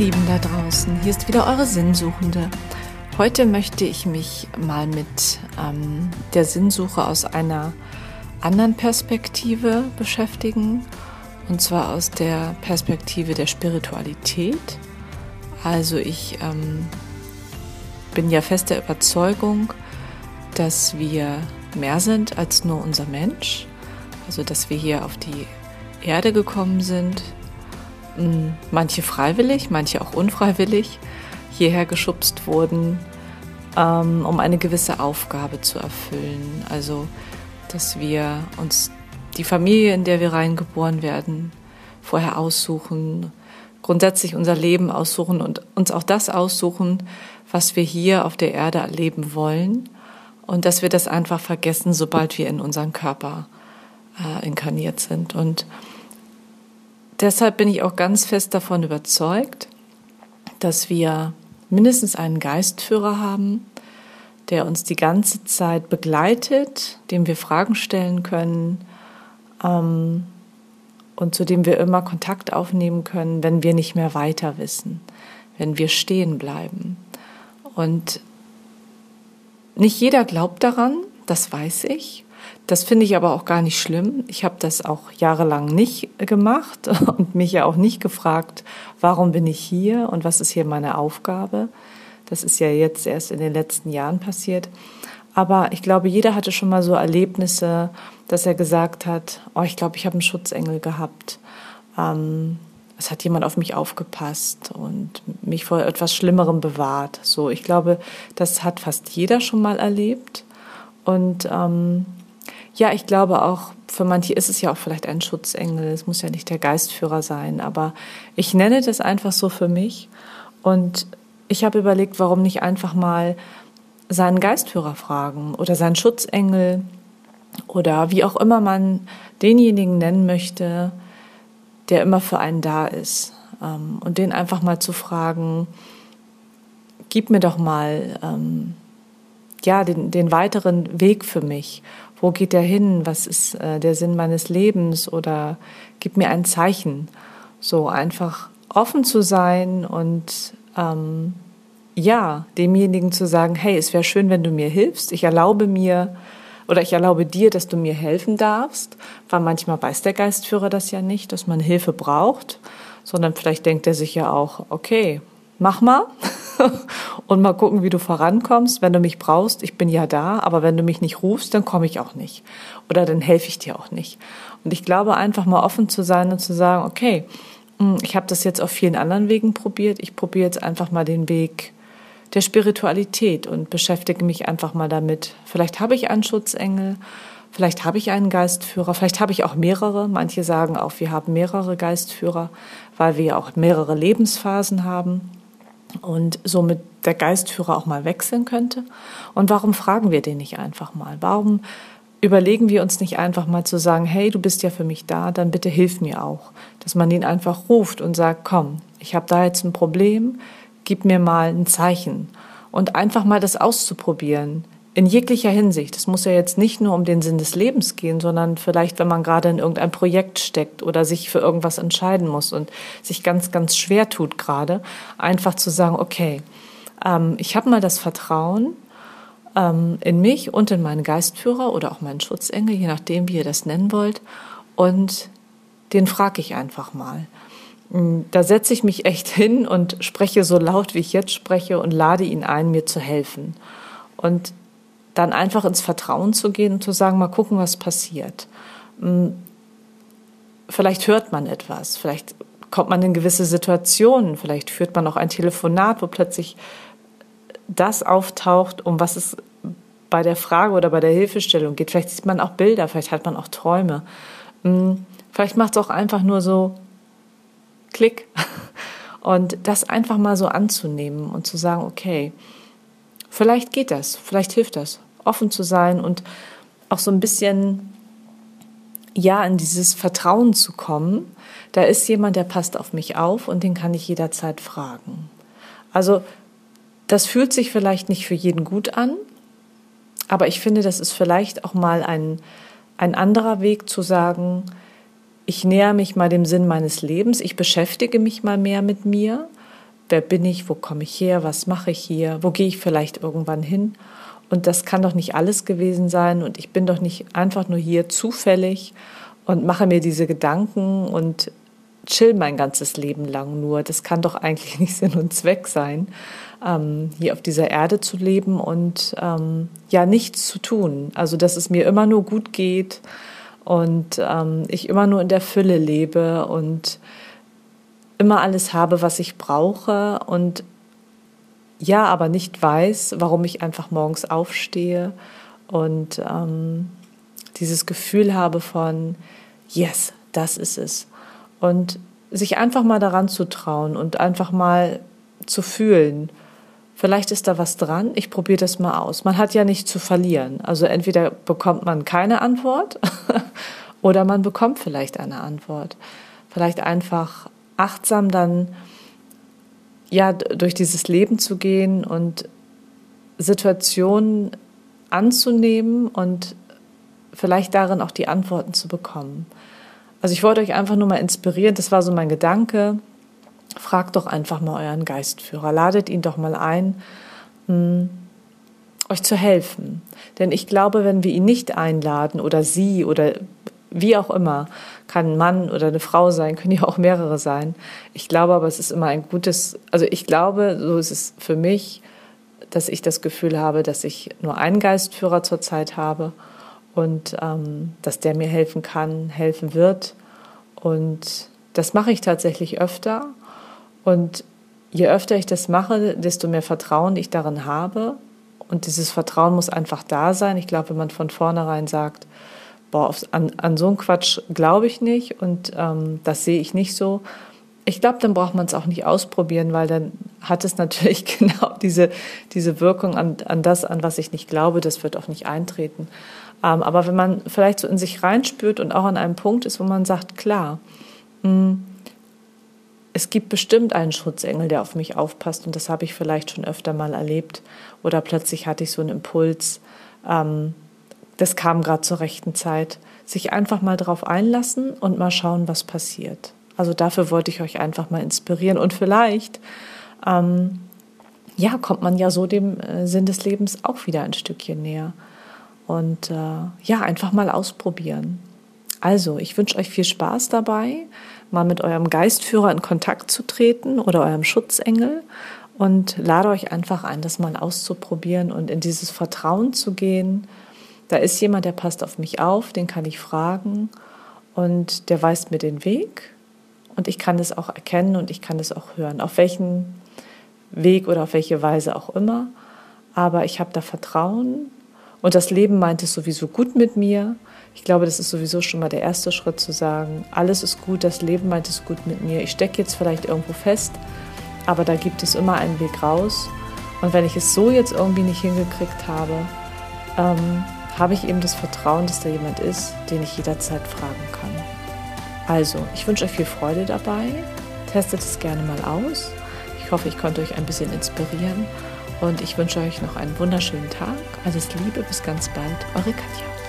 Lieben da draußen, hier ist wieder eure Sinnsuchende. Heute möchte ich mich mal mit ähm, der Sinnsuche aus einer anderen Perspektive beschäftigen, und zwar aus der Perspektive der Spiritualität. Also ich ähm, bin ja fest der Überzeugung, dass wir mehr sind als nur unser Mensch, also dass wir hier auf die Erde gekommen sind, manche freiwillig, manche auch unfreiwillig hierher geschubst wurden, ähm, um eine gewisse Aufgabe zu erfüllen. Also, dass wir uns die Familie, in der wir reingeboren werden, vorher aussuchen, grundsätzlich unser Leben aussuchen und uns auch das aussuchen, was wir hier auf der Erde erleben wollen und dass wir das einfach vergessen, sobald wir in unseren Körper äh, inkarniert sind. Und deshalb bin ich auch ganz fest davon überzeugt, dass wir mindestens einen Geistführer haben, der uns die ganze Zeit begleitet, dem wir Fragen stellen können ähm, und zu dem wir immer Kontakt aufnehmen können, wenn wir nicht mehr weiter wissen, wenn wir stehen bleiben. Und nicht jeder glaubt daran, das weiß ich. Das finde ich aber auch gar nicht schlimm. Ich habe das auch jahrelang nicht gemacht und mich ja auch nicht gefragt, warum bin ich hier und was ist hier meine Aufgabe. Das ist ja jetzt erst in den letzten Jahren passiert. Aber ich glaube, jeder hatte schon mal so Erlebnisse, dass er gesagt hat, oh, ich glaube, ich habe einen Schutzengel gehabt. Ähm, es hat jemand auf mich aufgepasst und mich vor etwas Schlimmerem bewahrt. So, ich glaube, das hat fast jeder schon mal erlebt. Und ähm, ja, ich glaube auch, für manche ist es ja auch vielleicht ein Schutzengel. Es muss ja nicht der Geistführer sein, aber ich nenne das einfach so für mich. Und ich habe überlegt, warum nicht einfach mal seinen Geistführer fragen oder seinen Schutzengel oder wie auch immer man denjenigen nennen möchte, der immer für einen da ist. Ähm, und den einfach mal zu fragen, gib mir doch mal ähm, ja, den, den weiteren Weg für mich wo geht der hin? Was ist äh, der Sinn meines Lebens? Oder gib mir ein Zeichen. So einfach offen zu sein und ähm, ja, demjenigen zu sagen, hey, es wäre schön, wenn du mir hilfst. Ich erlaube mir oder ich erlaube dir, dass du mir helfen darfst, weil manchmal weiß der Geistführer das ja nicht, dass man Hilfe braucht, sondern vielleicht denkt er sich ja auch, okay, mach mal und mal gucken, wie du vorankommst. Wenn du mich brauchst, ich bin ja da, aber wenn du mich nicht rufst, dann komme ich auch nicht. Oder dann helfe ich dir auch nicht. Und ich glaube, einfach mal offen zu sein und zu sagen, okay, hm, ich habe das jetzt auf vielen anderen Wegen probiert. Ich probiere jetzt einfach mal den Weg der Spiritualität und beschäftige mich einfach mal damit. Vielleicht habe ich einen Schutzengel, vielleicht habe ich einen Geistführer, vielleicht habe ich auch mehrere. Manche sagen auch, wir haben mehrere Geistführer, weil wir auch mehrere Lebensphasen haben und somit der Geistführer auch mal wechseln könnte? Und warum fragen wir den nicht einfach mal? Warum überlegen wir uns nicht einfach mal zu sagen, hey, du bist ja für mich da, dann bitte hilf mir auch. Dass man ihn einfach ruft und sagt, komm, ich habe da jetzt ein Problem, gib mir mal ein Zeichen. Und einfach mal das auszuprobieren, in jeglicher Hinsicht. Es muss ja jetzt nicht nur um den Sinn des Lebens gehen, sondern vielleicht, wenn man gerade in irgendein Projekt steckt oder sich für irgendwas entscheiden muss und sich ganz, ganz schwer tut gerade, einfach zu sagen, okay, ähm, ich habe mal das Vertrauen ähm, in mich und in meinen Geistführer oder auch meinen Schutzengel, je nachdem, wie ihr das nennen wollt, und den frage ich einfach mal. Mm, da setze ich mich echt hin und spreche so laut, wie ich jetzt spreche und lade ihn ein, mir zu helfen. Und dann einfach ins Vertrauen zu gehen und zu sagen, mal gucken, was passiert. Hm, vielleicht hört man etwas, vielleicht kommt man in gewisse Situationen, vielleicht führt man auch ein Telefonat, wo plötzlich das auftaucht, um was es bei der Frage oder bei der Hilfestellung geht. Vielleicht sieht man auch Bilder, vielleicht hat man auch Träume. Hm, vielleicht macht es auch einfach nur so Klick. Und das einfach mal so anzunehmen und zu sagen, okay, vielleicht geht das, vielleicht hilft das offen zu sein und auch so ein bisschen ja in dieses Vertrauen zu kommen. Da ist jemand, der passt auf mich auf und den kann ich jederzeit fragen. Also das fühlt sich vielleicht nicht für jeden gut an, aber ich finde, das ist vielleicht auch mal ein, ein anderer Weg zu sagen, ich näher mich mal dem Sinn meines Lebens, ich beschäftige mich mal mehr mit mir, wer bin ich, wo komme ich her, was mache ich hier, wo gehe ich vielleicht irgendwann hin. Und das kann doch nicht alles gewesen sein und ich bin doch nicht einfach nur hier zufällig und mache mir diese Gedanken und chill mein ganzes Leben lang nur. Das kann doch eigentlich nicht Sinn und Zweck sein, ähm, hier auf dieser Erde zu leben und ähm, ja nichts zu tun. Also dass es mir immer nur gut geht und ähm, ich immer nur in der Fülle lebe und immer alles habe, was ich brauche und ja, aber nicht weiß, warum ich einfach morgens aufstehe und ähm, dieses Gefühl habe von, yes, das ist es. Und sich einfach mal daran zu trauen und einfach mal zu fühlen. Vielleicht ist da was dran, ich probiere das mal aus. Man hat ja nichts zu verlieren. Also entweder bekommt man keine Antwort oder man bekommt vielleicht eine Antwort. Vielleicht einfach achtsam dann ja durch dieses Leben zu gehen und Situationen anzunehmen und vielleicht darin auch die Antworten zu bekommen. Also ich wollte euch einfach nur mal inspirieren, das war so mein Gedanke. Fragt doch einfach mal euren Geistführer, ladet ihn doch mal ein, hm, euch zu helfen. Denn ich glaube, wenn wir ihn nicht einladen oder sie oder wie auch immer, kann ein Mann oder eine Frau sein, können ja auch mehrere sein. Ich glaube aber, es ist immer ein gutes, also ich glaube, so ist es für mich, dass ich das Gefühl habe, dass ich nur einen Geistführer zurzeit habe und ähm, dass der mir helfen kann, helfen wird. Und das mache ich tatsächlich öfter. Und je öfter ich das mache, desto mehr Vertrauen ich darin habe. Und dieses Vertrauen muss einfach da sein. Ich glaube, wenn man von vornherein sagt, boah, an, an so einen Quatsch glaube ich nicht und ähm, das sehe ich nicht so. Ich glaube, dann braucht man es auch nicht ausprobieren, weil dann hat es natürlich genau diese, diese Wirkung an, an das, an was ich nicht glaube, das wird auch nicht eintreten. Ähm, aber wenn man vielleicht so in sich reinspürt und auch an einem Punkt ist, wo man sagt, klar, mh, hm, es gibt bestimmt einen Schutzengel, der auf mich aufpasst und das habe ich vielleicht schon öfter mal erlebt oder plötzlich hatte ich so einen Impuls, ähm, das kam gerade zur rechten Zeit. Sich einfach mal drauf einlassen und mal schauen, was passiert. Also dafür wollte ich euch einfach mal inspirieren und vielleicht, ähm, ja, kommt man ja so dem äh, Sinn des Lebens auch wieder ein Stückchen näher. Und äh, ja, einfach mal ausprobieren. Also, ich wünsche euch viel Spaß dabei, mal mit eurem Geistführer in Kontakt zu treten oder eurem Schutzengel und lade euch einfach ein, das mal auszuprobieren und in dieses Vertrauen zu gehen da ist jemand, der passt auf mich auf, den kann ich fragen und der weist mir den Weg und ich kann es auch erkennen und ich kann es auch hören, auf welchen Weg oder auf welche Weise auch immer. Aber ich habe da Vertrauen und das Leben meint es sowieso gut mit mir. Ich glaube, das ist sowieso schon mal der erste Schritt zu sagen, alles ist gut, das Leben meint es gut mit mir. Ich stecke jetzt vielleicht irgendwo fest, aber da gibt es immer einen Weg raus. Und wenn ich es so jetzt irgendwie nicht hingekriegt habe, ähm, habe ich eben das Vertrauen, dass da jemand ist, den ich jederzeit fragen kann. Also, ich wünsche euch viel Freude dabei. Testet es gerne mal aus. Ich hoffe, ich konnte euch ein bisschen inspirieren und ich wünsche euch noch einen wunderschönen Tag. Alles Liebe, bis ganz bald. Eure Katja.